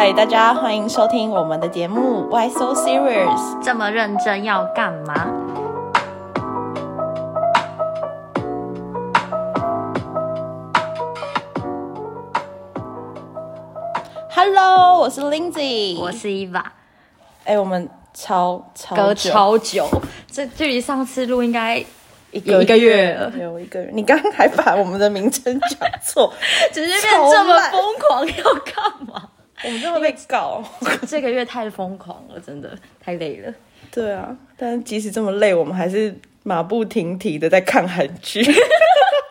嗨，大家欢迎收听我们的节目 Why So Serious？这么认真要干嘛？Hello，我是 Lindsay，我是 Eva，哎、我们超超超久，这距离上次录应该一有一个月了有一个月。你刚刚还把我们的名称讲错，直接变这么疯狂，要干嘛？我们就会被告。这个月太疯狂了，真的太累了。对啊，但即使这么累，我们还是马不停蹄的在看韩剧。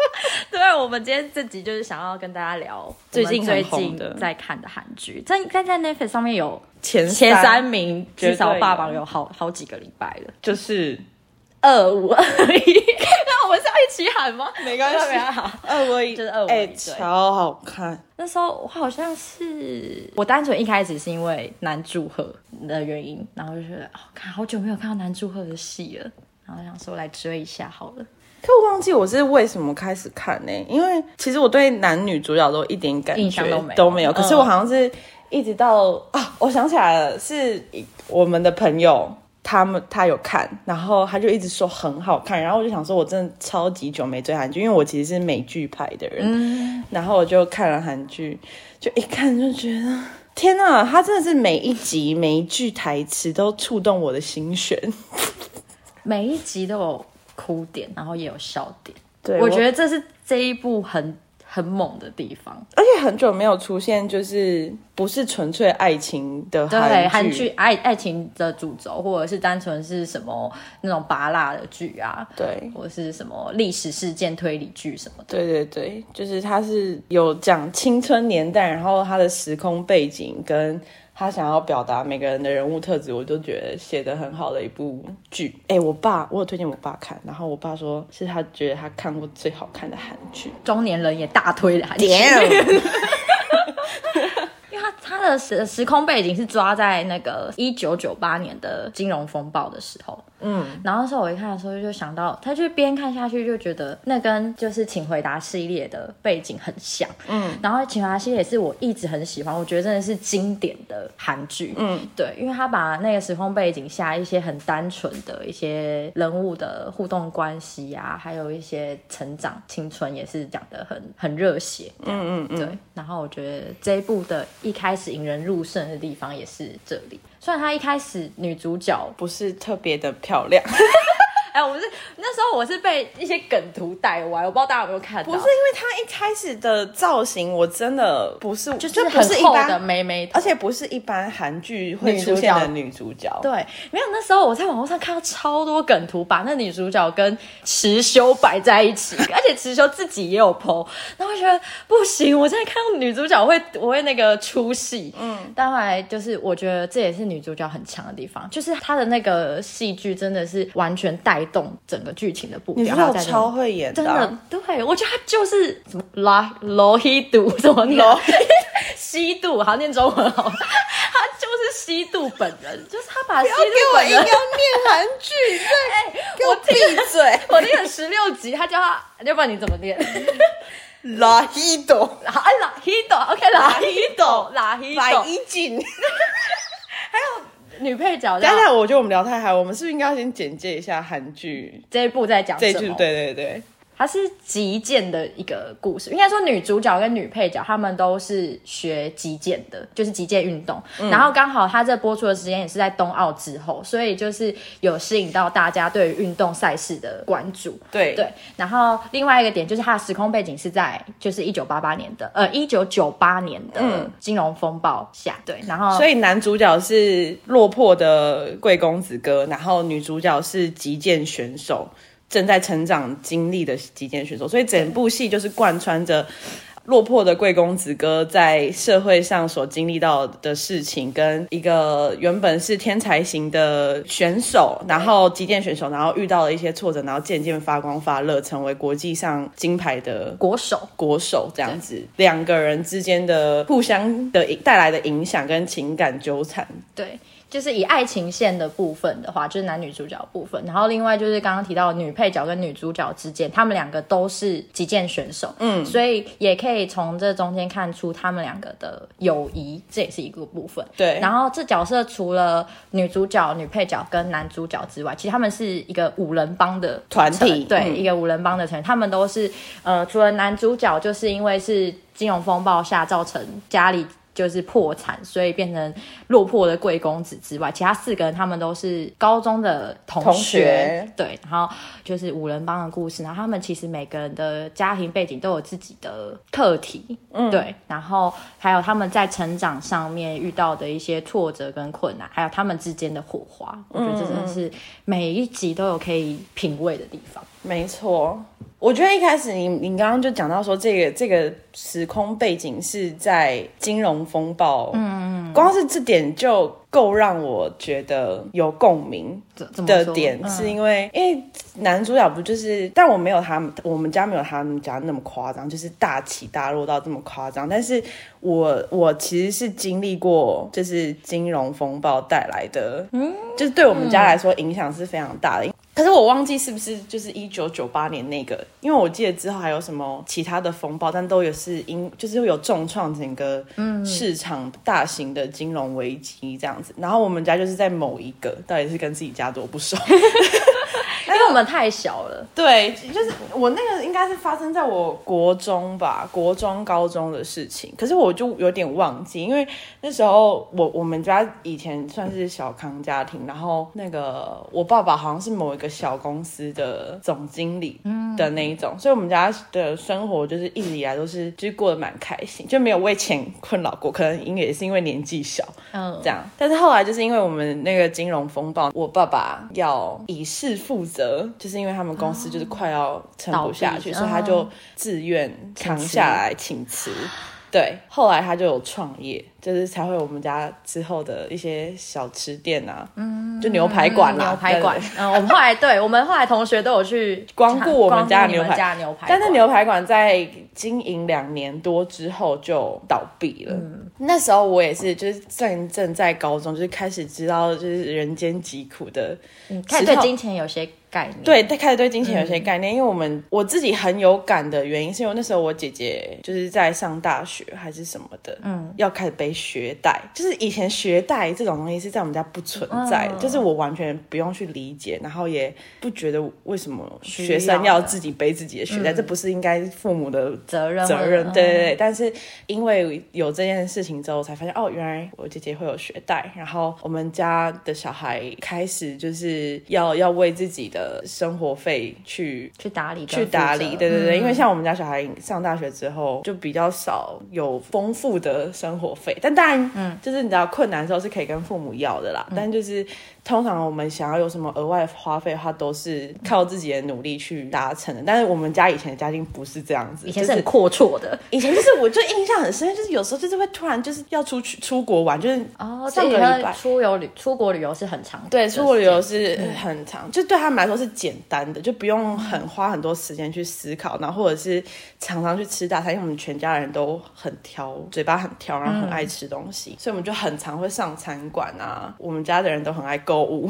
对啊，我们今天这集就是想要跟大家聊最近最近在看的韩剧，在在在 Netflix 上面有前前三名，至少霸有榜有好好几个礼拜了。就是二五二一，没关系。二五一，就是二五一哎、超好看。那时候我好像是我单纯一开始是因为南柱赫的原因，然后就觉得哦，看好久没有看到南柱赫的戏了，然后想说来追一下好了。可我忘记我是为什么开始看呢、因为其实我对男女主角都一点感觉都没有都没有。可是嗯我好像是一直到啊，我想起来了，是我们的朋友。他们他有看，然后他就一直说很好看，然后我就想说，我真的超级久没追韩剧，因为我其实是美剧派的人，嗯，然后我就看了韩剧，就一看就觉得天呐，他真的是每一集每一句台词都触动我的心弦。每一集都有哭点，然后也有笑点。对我觉得这是这一部很很猛的地方。而且很久没有出现，就是不是纯粹爱情的对，韩韩剧爱爱情的主轴，或者是单纯是什么那种拔辣的剧啊，对或者是什么历史事件推理剧什么的。对对对，就是它是有讲青春年代，然后它的时空背景跟他想要表达每个人的人物特质，我就觉得写的很好的一部剧。哎，我爸我有推荐我爸看，然后我爸说是他觉得他看过最好看的韩剧。中年人也大推的韩剧。Damn 因为他他的时时空背景是抓在那个一九九八年的金融风暴的时候，嗯，然后那时候我一看的时候就想到，他就边看下去就觉得那跟就是《请回答》系列的背景很像，嗯，然后《请回答》系列也是我一直很喜欢，我觉得真的是经典的韩剧，嗯，对，因为他把那个时空背景下一些很单纯的一些人物的互动关系啊，还有一些成长青春也是讲的很很热血，嗯嗯嗯，对，然后我觉得这一部的一开始引人入胜的地方也是这里。虽然她一开始女主角，不是特别的漂亮，哎，我是那时候我是被一些梗图带歪，我不知道大家有没有看到，不是因为他一开始的造型，我真的不是，就就是不是一般的妹妹而且不是一般韩剧会出现的女主角。对，没有那时候我在网络上看到超多梗图，把那女主角跟池修摆在一起，而且池修自己也有 PO，然后我觉得不行，我现在看到女主角会我会那个出戏，嗯，但后来就是我觉得这也是女主角很强的地方，就是她的那个戏剧真的是完全带动整个剧情的步调，女主角还有在那超会演真啊的，对我觉得他就是什么拉罗希度怎么念啊？吸度，好念中文好了，她就是吸度本人，就是他把西度本人。念韩剧，对，给我闭嘴！我念了十六集，他叫他，要不然你怎么念？拉一朵，好，哎，拉希朵，OK，拉希朵，拉希白朵。一锦。女配角叫等等，我觉得我们聊太嗨，我们是不是应该要先简介一下韩剧？这一部在讲这一句什么？对对对，它是击剑的一个故事，应该说女主角跟女配角她们都是学击剑的，就是击剑运动。然后刚好它这播出的时间也是在冬奥之后，所以就是有吸引到大家对于运动赛事的关注。对。对，然后另外一个点就是它的时空背景是在就是一九八八年的呃一九九八年的金融风暴下，对，然后所以男主角是落魄的贵公子哥，然后女主角是击剑选手，正在成长经历的击剑选手，所以整部戏就是贯穿着。落魄的贵公子哥在社会上所经历到的事情，跟一个原本是天才型的选手，然后击剑选手，然后遇到了一些挫折，然后渐渐发光发热，成为国际上金牌的国手国手这样子，两个人之间的互相的带来的影响跟情感纠缠。对，就是以爱情线的部分的话，就是男女主角部分，然后另外就是刚刚提到女配角跟女主角之间，他们两个都是击剑选手，嗯，所以也可以从这中间看出他们两个的友谊，这也是一个部分。对然后这角色除了女主角、女配角跟男主角之外，其实他们是一个五人帮的团体成对，嗯一个五人帮的成员，他们都是呃，除了男主角就是因为是金融风暴下造成家里。就是破产，所以变成落魄的贵公子之外，其他四个人他们都是高中的同学，同学对，然后就是五人帮的故事，然后他们其实每个人的家庭背景都有自己的课题，嗯，对，然后还有他们在成长上面遇到的一些挫折跟困难，还有他们之间的火花，我觉得这真的是每一集都有可以品味的地方。没错，我觉得一开始你你刚刚就讲到说，这个这个时空背景是在金融风暴，嗯嗯，光是这点就够让我觉得有共鸣的点，嗯。是因为因为男主角不就是，但我没有他们，我们家没有他们家那么夸张，就是大起大落到这么夸张，但是我我其实是经历过就是金融风暴带来的，嗯，就是对我们家来说影响是非常大的。可是我忘记是不是就是一九九八年那个，因为我记得之后还有什么其他的风暴，但都也是因就是有重创整个市场大型的金融危机这样子。然后我们家就是在某一个，到底是跟自己家多不熟？因为我们太小了，对，就是我那个应该是发生在我国中吧，国中、高中的事情。可是我就有点忘记，因为那时候我我们家以前算是小康家庭，然后那个我爸爸好像是某一个小公司的总经理的那一种，所以我们家的生活就是一直以来都是就是过得蛮开心，就没有为钱困扰过。可能因为也是因为年纪小，嗯这，样。但是后来就是因为我们那个金融风暴，我爸爸要以事负责，就是因为他们公司就是快要撑不下去，所以他就自愿扛下来请辞。对，后来他就有创业，就是才会我们家之后的一些小吃店啊，嗯，就牛排馆啦，牛排馆。嗯，我们后来对我们后来同学都有去光顾我们家的牛排。牛排馆，但是牛排馆在经营两年多之后就倒闭了。那时候我也是，就是正正在高中，就是开始知道就是人间疾苦的嗯。开始对金钱有些概念，对，开始对金钱有些概念，因为我们我自己很有感的原因，是因为那时候我姐姐就是在上大学还是什么的，嗯，要开始背学贷，就是以前学贷这种东西是在我们家不存在的，嗯就是我完全不用去理解，然后也不觉得为什么学生要自己背自己的学贷，这不是应该父母的责任责任，嗯对对对。但是因为有这件事情之后，我才发现哦，原来我姐姐会有学贷，然后我们家的小孩开始就是要要为自己的生活费去。去打理去打理，对对对，嗯。因为像我们家小孩上大学之后，就比较少有丰富的生活费，但当然，嗯，就是你知道困难的时候是可以跟父母要的啦，嗯。但就是通常我们想要有什么额外花费的话，都是靠自己的努力去达成的。但是我们家以前的家境不是这样子，就是以前是很阔绰的以前就是我就印象很深，就是有时候就是会突然就是要出去出国玩，就是哦，上这个礼拜出游旅出国旅游是很长，对，出国旅游是是很长，就对他们来说是简单的，就不用很花很多时间去思考，然后或者是常常去吃大餐，因为我们全家人都很挑，嘴巴很挑，然后很爱吃东西，所以我们就很常会上餐馆啊。我们家的人都很爱购物，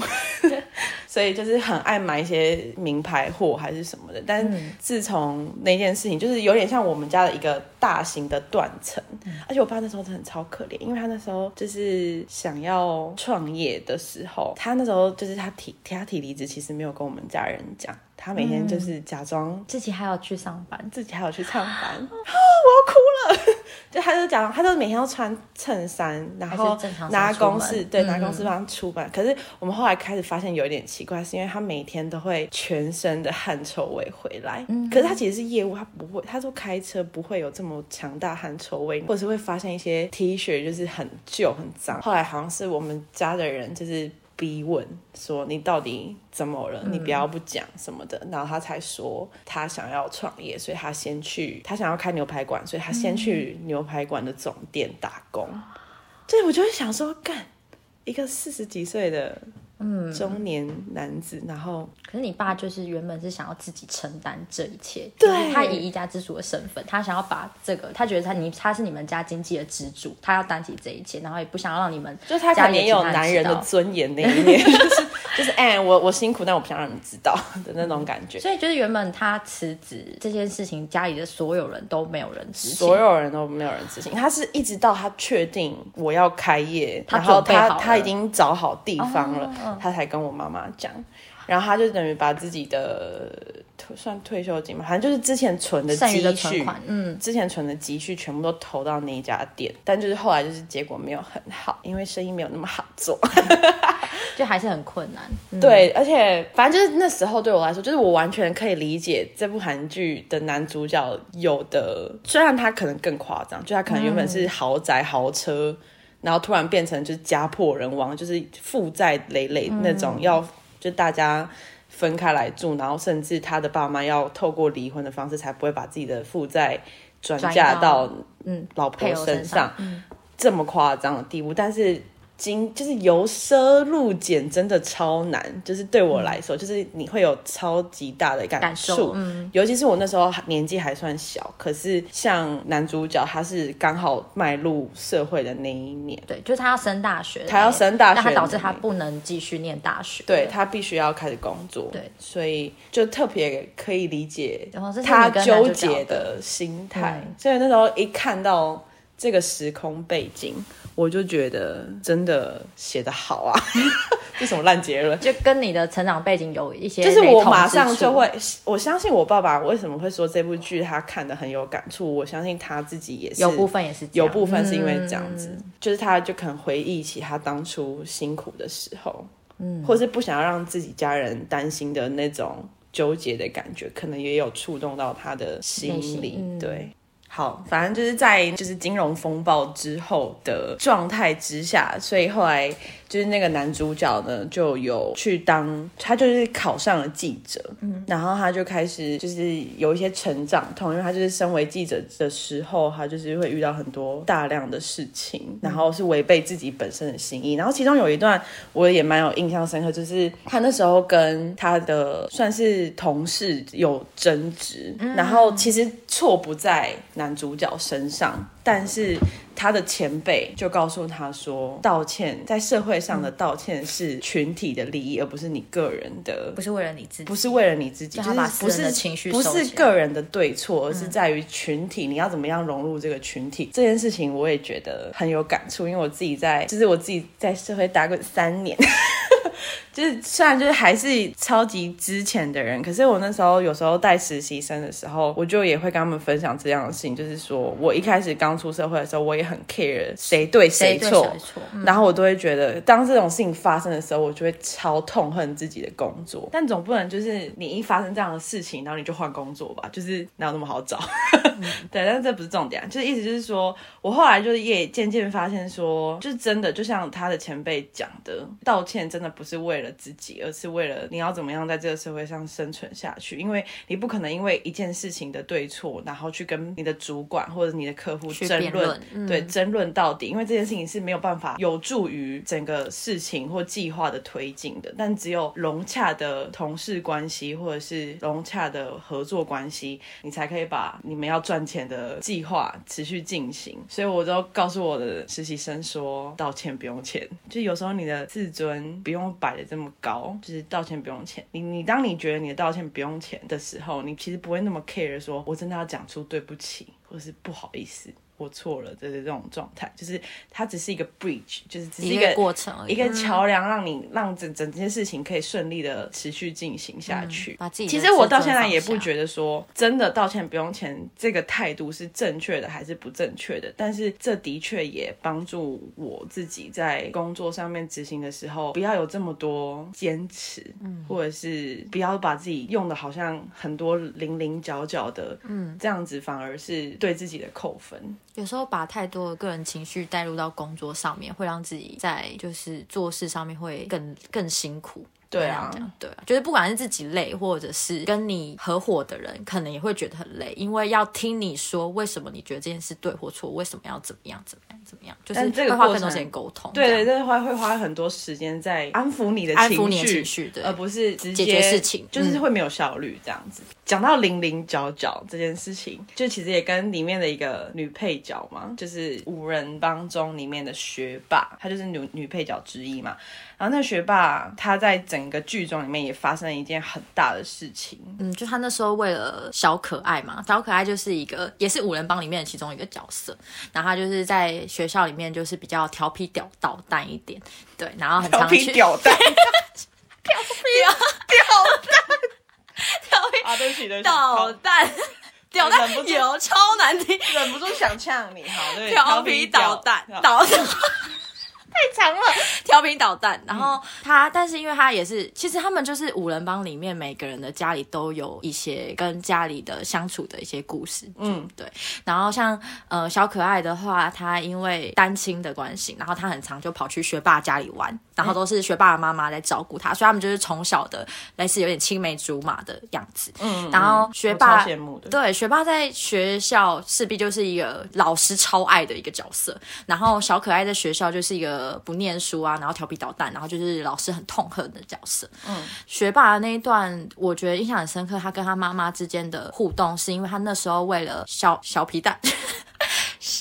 所以就是很爱买一些名牌货还是什么的。但自从那件事情，就是有点像我们家的一个大型的断层，而且我爸那时候真的超可怜，因为他那时候就是想要创业的时候，他那时候就是他提他提离职，其实没有跟我们家人讲，他每天就是假装自己还要去上班，自己还要去上班，啊，我要哭了。就他就假装，他就每天要穿衬衫，然后拿公司对拿嗯公司帮他出版。可是我们后来开始发现有一点奇怪，是因为他每天都会全身的汗臭味回来。嗯可是他其实是业务，他不会，他说开车不会有这么强大汗臭味，或者是会发现一些 T 恤就是很旧很脏。后来好像是我们家的人就是。逼问说你到底怎么了？你不要不讲什么的，然后他才说他想要创业，所以他先去，他想要开牛排馆，所以他先去牛排馆的总店打工。对，我就会想说，干一个四十几岁的嗯，中年男子，然后可是你爸就是原本是想要自己承担这一切，对。他以一家之主的身份，他想要把这个，他觉得他你他是你们家经济的支柱，他要担起这一切，然后也不想要让你们就是他可家里也有男人的尊严那一面，就是就是哎、我我辛苦，但我不想让你知道的那种感觉。所以就是原本他辞职这件事情，家里的所有人都没有人知情，所有人都没有人知情，他是一直到他确定我要开业，然后他他已经找好地方了，哦他才跟我妈妈讲，然后他就等于把自己的退算退休金嘛，反正就是之前存的积蓄，嗯，之前存的积蓄全部都投到那一家店，但就是后来就是结果没有很好，因为生意没有那么好做。就还是很困难。嗯、对，而且反正就是那时候对我来说，就是我完全可以理解这部韩剧的男主角有的，虽然他可能更夸张，就他可能原本是豪宅豪车，然后突然变成就是家破人亡，就是负债累累那种，要就大家。分开来住，然后甚至他的爸妈要透过离婚的方式，才不会把自己的负债转嫁到嗯老婆身上，这么夸张的地步，但是经就是由奢入俭真的超难，就是对我来说，就是你会有超级大的感感，受嗯尤其是我那时候年纪还算小，可是像男主角他是刚好迈入社会的那一年，对，就是他要升大学，他要升大学他导致他不能继续念大学。对他必须要开始工作，对，所以就特别可以理解他纠结的的心态嗯。所以那时候一看到这个时空背景，我就觉得真的写得好啊！这什么烂结论？就跟你的成长背景有一些就是我马上就会，我相信我爸爸为什么会说这部剧他看的很有感触，我相信他自己也是有部分也是有部分是因为这样子，嗯就是他就可能回忆起他当初辛苦的时候，嗯，或是不想要让自己家人担心的那种纠结的感觉，可能也有触动到他的心内心里，嗯对。好，反正就是在就是金融风暴之后的状态之下，所以后来就是那个男主角呢就有去当，他就是考上了记者，嗯，然后他就开始就是有一些成长痛，因为他就是身为记者的时候，他就是会遇到很多大量的事情，然后是违背自己本身的心意，然后其中有一段我也蛮有印象深刻，就是他那时候跟他的算是同事有争执，然后其实错不在男主角身上，但是他的前辈就告诉他说，道歉在社会上的道歉是群体的利益，而不是你个人的。不是为了你自己，不是为了你自己，就是不是情绪不是个人的对错，而是在于群体，你要怎么样融入这个群体这件事情，我也觉得很有感触，因为我自己在，就是我自己在社会打滚三年。就是虽然就是还是超级之前的人，可是我那时候有时候带实习生的时候，我就也会跟他们分享这样的事情，就是说我一开始刚出社会的时候，我也很 care 谁对谁错，谁错嗯然后我都会觉得，当这种事情发生的时候，我就会超痛恨自己的工作。但总不能就是你一发生这样的事情，然后你就换工作吧？就是哪有那么好找？对，但是这不是重点啊，就是意思就是说，我后来就是也渐渐发现说，就是真的，就像他的前辈讲的，道歉真的不是为了自己，而是为了你要怎么样在这个社会上生存下去。因为你不可能因为一件事情的对错，然后去跟你的主管或者你的客户去争论辩论，嗯对，争论到底。因为这件事情是没有办法有助于整个事情或计划的推进的，但只有融洽的同事关系或者是融洽的合作关系，你才可以把你们要赚钱的计划持续进行。所以我都告诉我的实习生说，道歉不用钱，就有时候你的自尊不用摆的这么高，就是道歉不用钱。你你当你觉得你的道歉不用钱的时候，你其实不会那么 care 说，我真的要讲出对不起或者是不好意思。我错了的这种状态，就是它只是一个 bridge，就是只是一个个过程而已一个桥梁，让你让整整件事情可以顺利的持续进行下去。把自己其实我到现在也不觉得说真的道歉不用钱这个态度是正确的还是不正确的，但是这的确也帮助我自己在工作上面执行的时候，不要有这么多坚持，嗯或者是不要把自己用的好像很多零零角角的，嗯，这样子反而是对自己的扣分。有时候把太多的个人情绪带入到工作上面，会让自己在就是做事上面会更更辛苦。对啊对啊，就是不管是自己累，或者是跟你合伙的人，可能也会觉得很累，因为要听你说为什么你觉得这件事对或错，为什么要怎么样怎么样。怎么样，就是但这个会花过程更多时间沟通。对对，这花会花很多时间在安抚你的安抚情绪，你的情绪对而不是直接解决事情就是嗯会没有效率这样子。讲到零零角角这件事情，就其实也跟里面的一个女配角嘛，就是五人帮中里面的学霸，她就是女女配角之一嘛。然后那个学霸他在整个剧中里面也发生了一件很大的事情，嗯，就他那时候为了小可爱嘛，小可爱就是一个也是五人帮里面的其中一个角色，然后他就是在学校里面就是比较调皮屌捣蛋一点，对，然后很调常去皮屌蛋，调皮啊，对不起对不起，捣好蛋，屌蛋忍不住有超难听，忍不住想呛你，好，对，调皮捣蛋屌捣蛋。太强了。调皮捣蛋，然后他，但是因为他也是，其实他们就是五人帮里面每个人的家里都有一些跟家里的相处的一些故事，嗯，对。然后像呃小可爱的话，他因为单亲的关系，然后他很常就跑去学霸家里玩，然后都是学霸的妈妈在照顾他，所以他们就是从小的类似有点青梅竹马的样子，嗯。然后学霸超羡慕的，对，学霸在学校势必就是一个老师超爱的一个角色，然后小可爱在学校就是一个不念书啊，然后调皮捣蛋，然后就是老师很痛恨的角色。嗯，学霸的那一段，我觉得印象很深刻。他跟他妈妈之间的互动，是因为他那时候为了小小皮蛋、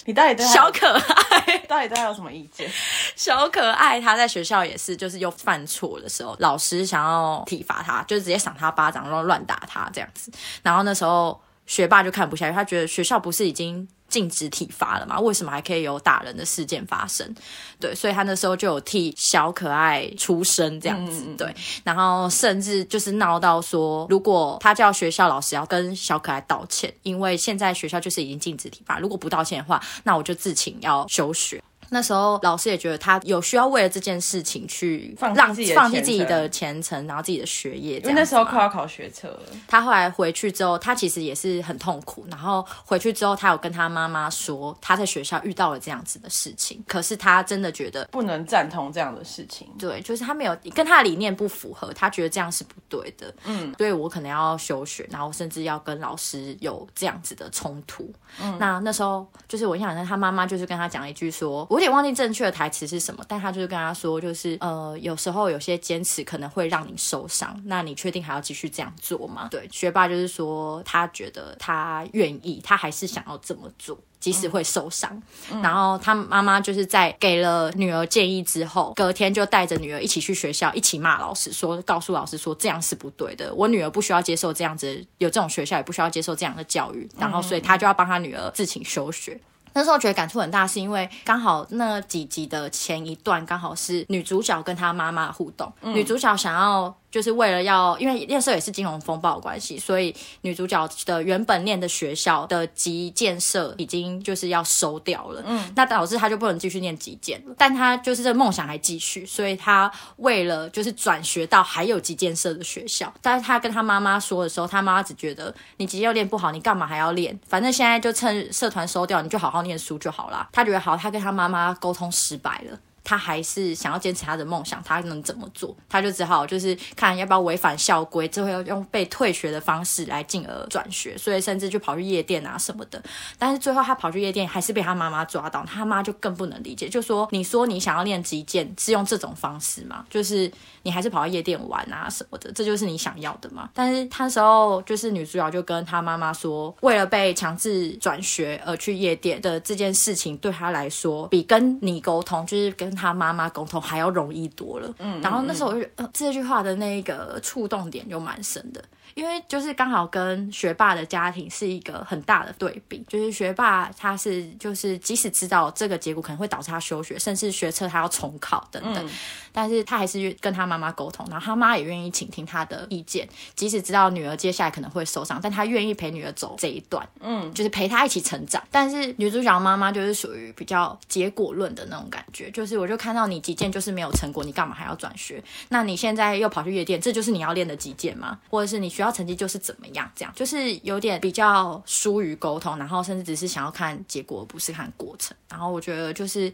你到底对小可爱、到底对他有什么意见？小可爱，他在学校也是，就是又犯错的时候，老师想要体罚他，就直接赏他巴掌，然后乱打他这样子。然后那时候学霸就看不下去，他觉得学校不是已经禁止体罚了嘛？为什么还可以有打人的事件发生？对，所以他那时候就有替小可爱出声这样子，对。然后甚至就是闹到说，如果他叫学校老师要跟小可爱道歉，因为现在学校就是已经禁止体罚，如果不道歉的话，那我就自请要休学。那时候老师也觉得他有需要为了这件事情去让放弃自己的放弃前程自己的前程，然后自己的学业因为那时候快要考学车了，他后来回去之后，他其实也是很痛苦。然后回去之后，他有跟他妈妈说，他在学校遇到了这样子的事情。可是他真的觉得，不能赞同这样的事情。对，就是他没有跟他的理念不符合，他觉得这样是不对的。嗯，所以我可能要休学，然后甚至要跟老师有这样子的冲突。嗯，那那时候就是我印象中，他妈妈就是跟他讲一句说，我有点忘记正确的台词是什么，但他就是跟他说，就是呃，有时候有些坚持可能会让你受伤，那你确定还要继续这样做吗？对，学霸就是说，他觉得他愿意，他还是想要这么做。即使会受伤，然后他妈妈就是在给了女儿建议之后，隔天就带着女儿一起去学校，一起骂老师，说告诉老师说这样是不对的，我女儿不需要接受这样子，有这种学校也不需要接受这样的教育，然后所以他就要帮他女儿自请休学。那时候觉得感触很大，是因为刚好那几集的前一段刚好是女主角跟她妈妈互动，女主角想要就是为了要，因为那时候也是金融风暴的关系，所以女主角的原本念的学校的集建设已经就是要收掉了，嗯，那导致她就不能继续念集建了，但她就是这梦想还继续，所以她为了就是转学到还有集建设的学校，但是她跟她妈妈说的时候，她妈妈只觉得你集要练不好，你干嘛还要练？反正现在就趁社团收掉，你就好好念书就好啦。她觉得好，她跟她妈妈沟通失败了。他还是想要坚持他的梦想，他能怎么做？他就只好就是看要不要违反校规，最后要用被退学的方式来进而转学，所以甚至就跑去夜店啊什么的。但是最后他跑去夜店，还是被他妈妈抓到，他妈就更不能理解，就说你说你想要练击剑是用这种方式吗？就是你还是跑到夜店玩啊什么的，这就是你想要的吗？但是他那时候就是女主角就跟他妈妈说，为了被强制转学而去夜店的这件事情，对他来说比跟你沟通，就是跟他妈妈沟通还要容易多了。嗯，然后那时候我就、呃、这句话的那个触动点就蛮深的。因为就是刚好跟学霸的家庭是一个很大的对比，就是学霸他是就是即使知道这个结果可能会导致他休学，甚至学测他要重考等等，但是他还是跟他妈妈沟通，然后他妈也愿意倾听他的意见，即使知道女儿接下来可能会受伤，但他愿意陪女儿走这一段，嗯，就是陪她一起成长。但是女主角妈妈就是属于比较结果论的那种感觉，就是我就看到你击剑就是没有成果，你干嘛还要转学？那你现在又跑去夜店，这就是你要练的击剑吗？或者是你学校成绩就是怎么样？这样就是有点比较疏于沟通，然后甚至只是想要看结果，而不是看过程。然后我觉得就是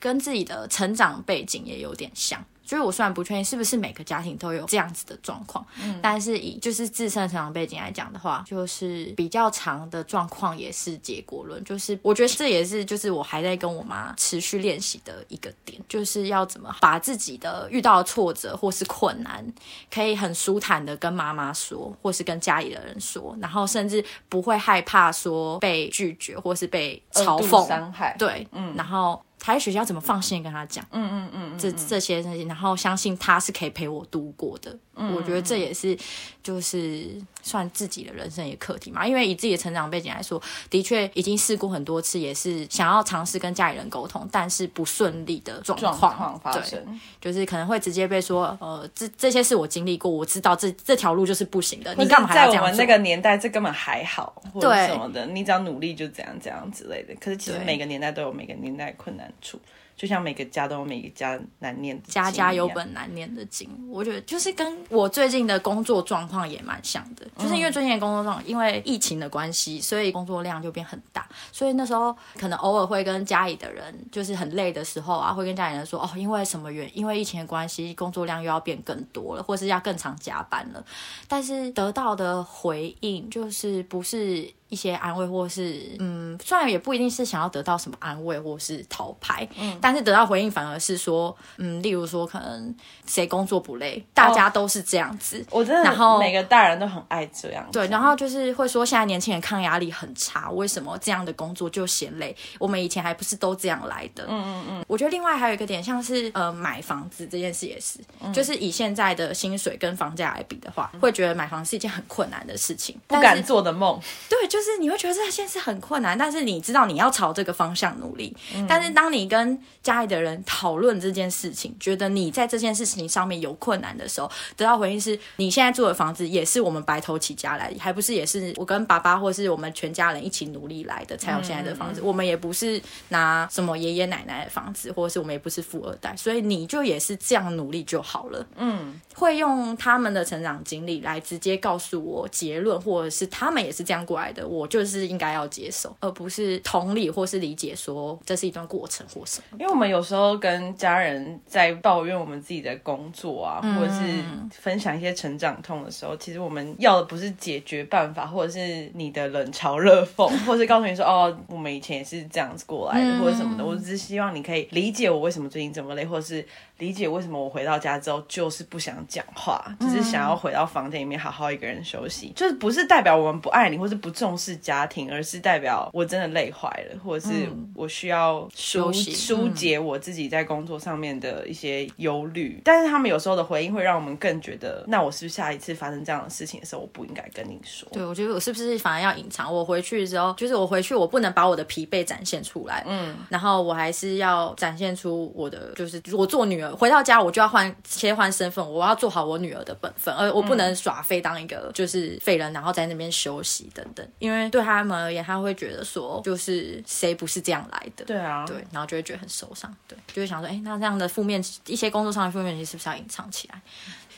跟自己的成长背景也有点像。就是我虽然不确定是不是每个家庭都有这样子的状况，嗯，但是以就是自身成长背景来讲的话，就是比较长的状况也是结果论。就是我觉得这也是就是我还在跟我妈持续练习的一个点，就是要怎么把自己的遇到的挫折或是困难，可以很舒坦的跟妈妈说，或是跟家里的人说，然后甚至不会害怕说被拒绝或是被嘲讽伤害。对，嗯，然后。他在学校怎么放心跟他讲？嗯嗯嗯，这这些东西，然后相信他是可以陪我度过的。我觉得这也是就是算自己的人生一个课题嘛。因为以自己的成长背景来说，的确已经试过很多次，也是想要尝试跟家里人沟通，但是不顺利的状况发生。就是可能会直接被说，呃，这这些事我经历过，我知道这这条路就是不行的。你干嘛在我们那个年代，这根本还好，或者什么的，你只要努力就怎样怎样之类的。可是其实每个年代都有每个年代困难处。就像每个家都有每个家难念的家家有本难念的经，我觉得就是跟我最近的工作状况也蛮像的，就是因为最近的工作状况，因为疫情的关系，所以工作量就变很大，所以那时候可能偶尔会跟家里的人，就是很累的时候啊，会跟家里人说哦，因为什么原因为疫情的关系，工作量又要变更多了，或是要更常加班了，但是得到的回应就是不是。一些安慰，或是嗯，虽然也不一定是想要得到什么安慰，或是讨牌，嗯，但是得到回应反而是说，嗯，例如说可能谁工作不累，大家都是这样子，我真的，然后每个大人都很爱这样，对，然后就是会说现在年轻人抗压力很差，为什么这样的工作就嫌累？我们以前还不是都这样来的？嗯嗯嗯。我觉得另外还有一个点，像是呃买房子这件事也是，就是以现在的薪水跟房价来比的话，会觉得买房是一件很困难的事情，不敢做的梦，对，就是。你会觉得这件事很困难，但是你知道你要朝这个方向努力。但是当你跟家里的人讨论这件事情，觉得你在这件事情上面有困难的时候，得到回应是你现在住的房子也是我们白头起家来，还不是也是我跟爸爸或是我们全家人一起努力来的才有现在的房子。我们也不是拿什么爷爷奶奶的房子，或者是我们也不是富二代，所以你就也是这样努力就好了。嗯，会用他们的成长经历来直接告诉我结论，或者是他们也是这样过来的。我就是应该要接受，而不是同理或是理解，说这是一段过程或什么。因为我们有时候跟家人在抱怨我们自己的工作啊，或者是分享一些成长痛的时候，其实我们要的不是解决办法，或者是你的冷嘲热讽，或是告诉你说哦，我们以前也是这样子过来的，或者什么的。我只是希望你可以理解我为什么最近这么累，或者是。理解为什么我回到家之后就是不想讲话，只是想要回到房间里面好好一个人休息。就是不是代表我们不爱你，或是不重视家庭，而是代表我真的累坏了，或者是我需要疏疏解我自己在工作上面的一些忧虑。但是他们有时候的回应会让我们更觉得，那我是不是下一次发生这样的事情的时候，我不应该跟你说？对，我觉得我是不是反而要隐藏？我回去之后，就是我回去我不能把我的疲惫展现出来，嗯，然后我还是要展现出我的，就是我做女儿。回到家，我就要换切换身份，我要做好我女儿的本分，而我不能耍废当一个就是废人，然后在那边休息等等。因为对他们而言，他会觉得说，就是谁不是这样来的？对啊，对，然后就会觉得很受伤，对，就会想说，哎，那这样的负面一些工作上的负面情绪是不是要隐藏起来？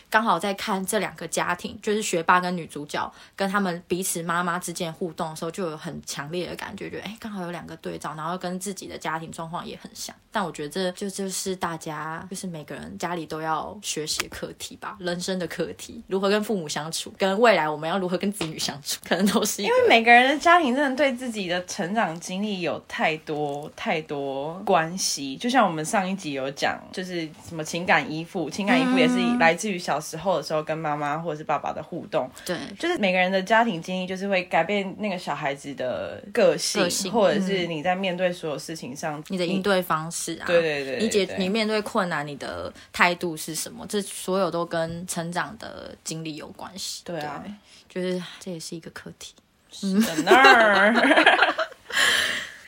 刚好在看这两个家庭，就是学霸跟女主角跟他们彼此妈妈之间互动的时候，就有很强烈的感觉，觉得哎，刚好有两个对照，然后跟自己的家庭状况也很像。但我觉得这就就是大家就是每个人家里都要学习课题吧，人生的课题，如何跟父母相处，跟未来我们要如何跟子女相处，可能都是因为每个人的家庭真的对自己的成长经历有太多太多关系。就像我们上一集有讲，就是什么情感依附，情感依附也是来自于小。时候的时候，跟妈妈或者是爸爸的互动，对，就是每个人的家庭经历，就是会改变那个小孩子的个性，或者是你在面对所有事情上，你的应对方式啊，对对对，你解你面对困难，你的态度是什么？这所有都跟成长的经历有关系。对啊，就是这也是一个课题。是的那儿。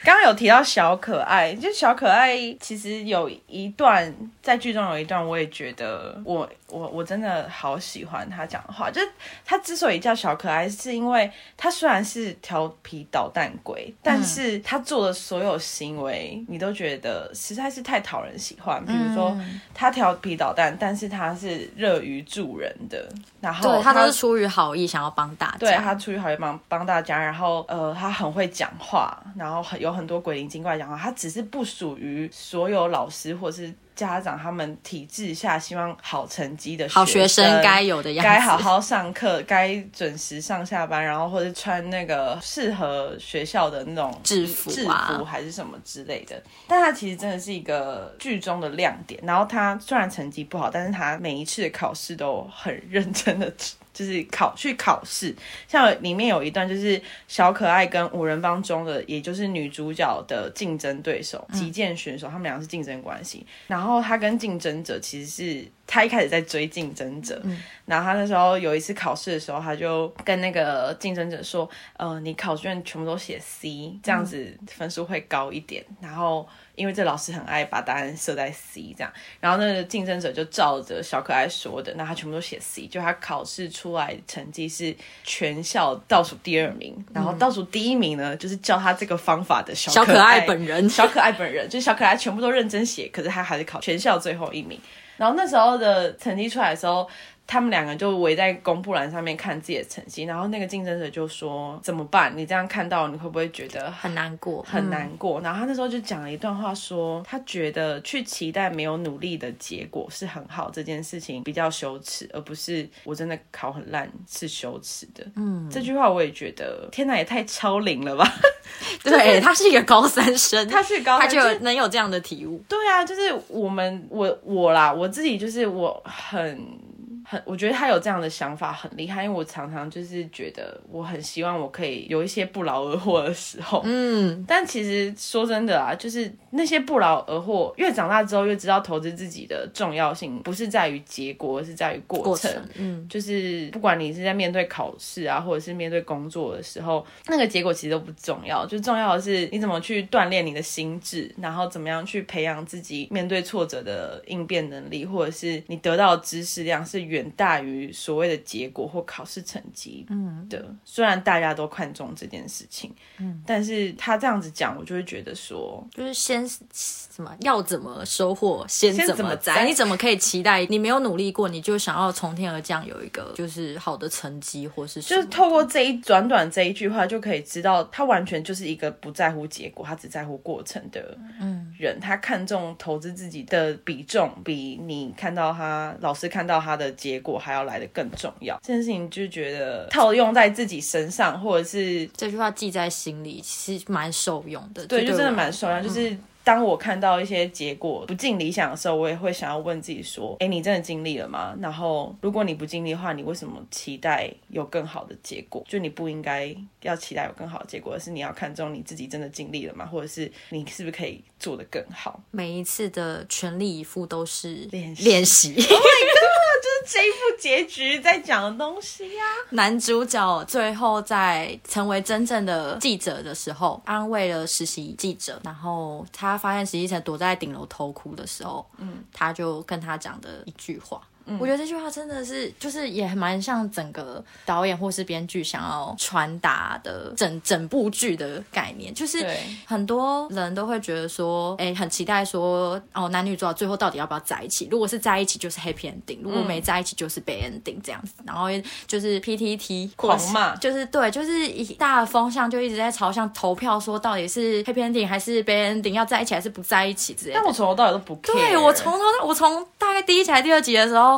刚刚有提到小可爱，就小可爱，其实有一段在剧中有一段，我也觉得我。我我真的好喜欢他讲的话，就是他之所以叫小可爱，是因为他虽然是调皮捣蛋鬼，但是他做的所有行为，你都觉得实在是太讨人喜欢。比如说他调皮捣蛋，但是他是乐于助人的，然后他都是出于好意想要帮大家，对他出于好意帮帮大家，然后呃他很会讲话，然后很有很很多鬼灵精怪讲话，他只是不属于所有老师或是家长他们体制下希望好成绩的好学生生该有的样子，该好好上课，该准时上下班，然后或者穿那个适合学校的那种制服制啊服还是什么之类的。但他其实真的是一个剧中的亮点。然后他虽然成绩不好，但是他每一次的考试都很认真的。就是考去考试，像里面有一段就是小可爱跟五人帮中的，也就是女主角的竞争对手击剑选手，他们两个是竞争关系。然后他跟竞争者其实是他一开始在追竞争者，然后他那时候有一次考试的时候，他就跟那个竞争者说：“呃，你考卷全部都写 C，这样子分数会高一点。”然后因为这老师很爱把答案设在 C 这样，然后那个竞争者就照着小可爱说的，那他全部都写 C，就他考试出来成绩是全校倒数第二名，然后倒数第一名呢，就是教他这个方法的小可小可爱本人。小可爱本人，就是小可爱全部都认真写，可是他还是考全校最后一名。然后那时候的成绩出来的时候，他们两个就围在公布栏上面看自己的成绩，然后那个竞争者就说：“怎么办？你这样看到，你会不会觉得很难过，很难过。然后他那时候就讲了一段话说他觉得去期待没有努力的结果是很好，这件事情比较羞耻，而不是我真的考很烂是羞耻的。嗯，这句话我也觉得，天哪，也太超龄了吧？对他是一个高三生，他是高三就能有这样的体悟。对啊，就是我们我我啦，我自己就是我很很，我觉得他有这样的想法很厉害，因为我常常就是觉得我很希望我可以有一些不劳而获的时候，嗯，但其实说真的啊，就是那些不劳而获，越长大之后越知道投资自己的重要性，不是在于结果，而是在于过程。嗯，就是不管你是在面对考试啊，或者是面对工作的时候，那个结果其实都不重要，就重要的是你怎么去锻炼你的心智，然后怎么样去培养自己面对挫折的应变能力，或者是你得到的知识量是远大于所谓的结果或考试成绩的。虽然大家都看重这件事情，嗯，但是他这样子讲，我就会觉得说，就是先什么要怎么收获，先先怎么摘。你怎么可以期待你没有努力过，你就想要从天而降有一个就是好的成绩，或是就是透过这一短短这一句话，就可以知道他完全就是一个不在乎结果，他只在乎过程的人。他看重投资自己的比重，比你看到他老师看到他的结果还要来的更重要。这件事情就觉得套用在自己身上，或者是这句话记在心里，其实蛮受用的。对，就真的蛮受用。就是当我看到一些结果不尽理想的时候，我也会想要问自己说：，哎，你真的尽力了吗？然后，如果你不尽力的话，你为什么期待有更好的结果？就你不应该要期待有更好的结果，而是你要看重你自己真的尽力了吗？或者是你是不是可以做得更好？每一次的全力以赴都是练习练习。就是这一部结局在讲的东西呀、男主角最后在成为真正的记者的时候，安慰了实习记者，然后他发现实习生躲在顶楼偷哭的时候，嗯，他就跟他讲的一句话。我觉得这句话真的是，就是也蛮像整个导演或是编剧想要传达的整整部剧的概念，就是很多人都会觉得说，哎，很期待说，哦，男女主角最后到底要不要在一起？如果是在一起，就是 happy ending；如果没在一起，就是 bad ending 这样子。然后就是 PTT 狂骂就是对，就是一大的风向就一直在朝向投票，说到底是 happy ending 还是 bad ending，要在一起还是不在一起之类的但。我从头到尾都不 care。对我从头到我从大概第一集还是第二集的时候。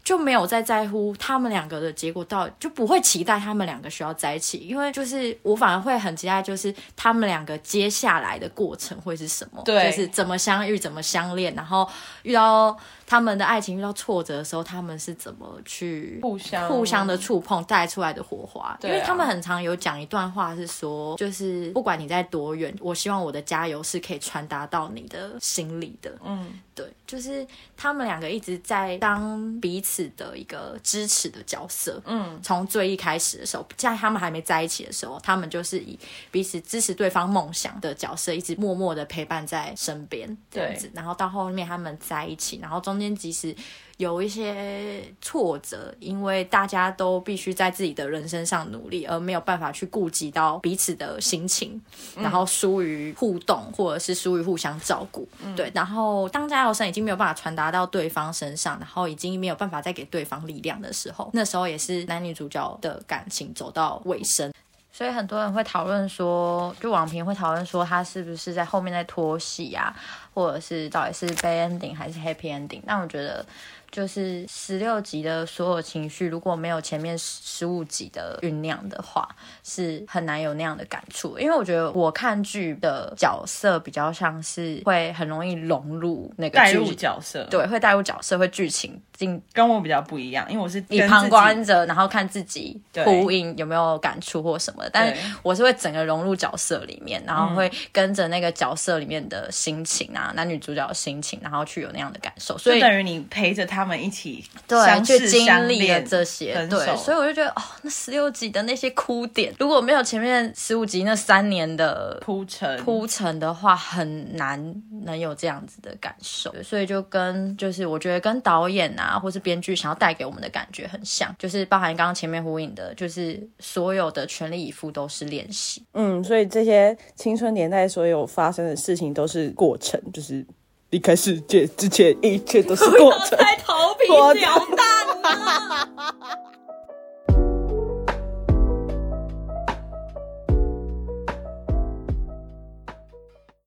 就没有再在乎他们两个的结果到，就不会期待他们两个需要在一起，因为就是我反而会很期待，就是他们两个接下来的过程会是什么，对。就是怎么相遇，怎么相恋，然后遇到他们的爱情遇到挫折的时候，他们是怎么去互相互相的触碰带出来的火花，对啊。因为他们很常有讲一段话是说，就是不管你在多远，我希望我的加油是可以传达到你的心里的，嗯，对，就是他们两个一直在当彼此的一个支持的角色。嗯，从最一开始的时候，在他们还没在一起的时候，他们就是以彼此支持对方梦想的角色，一直默默的陪伴在身边这样子。然后到后面他们在一起，然后中间即使有一些挫折，因为大家都必须在自己的人生上努力，而没有办法去顾及到彼此的心情，然后疏于互动，或者是疏于互相照顾。对，然后当加油声已经没有办法传达到对方身上，然后已经没有办法再给对方力量的时候，那时候也是男女主角的感情走到尾声。所以很多人会讨论说，就网评会讨论说，他是不是在后面在拖戏啊，或者是到底是 bad ending 还是 happy ending？但我觉得。就是十六集的所有情绪，如果没有前面十五集的酝酿的话，是很难有那样的感触。因为我觉得我看剧的角色比较像是会很容易融入那个带入角色，对，会带入角色，会剧情进。跟我比较不一样，因为我是以旁观者，然后看自己呼应有没有感触或什么。但是我是会整个融入角色里面，然后会跟着那个角色里面的心情啊，男女主角的心情，然后去有那样的感受。所以等于你陪着他。他们一起对去经历了这些，对，所以我就觉得哦，那十六集的那些哭点，如果没有前面十五集那三年的铺陈铺陈的话，很难能有这样子的感受。所以就跟就是我觉得跟导演啊，或是编剧想要带给我们的感觉很像，就是包含刚刚前面呼应的，就是所有的全力以赴都是练习。嗯，所以这些青春年代所有发生的事情都是过程，就是。离开世界之前，一切都是过程。我在逃避鸟蛋。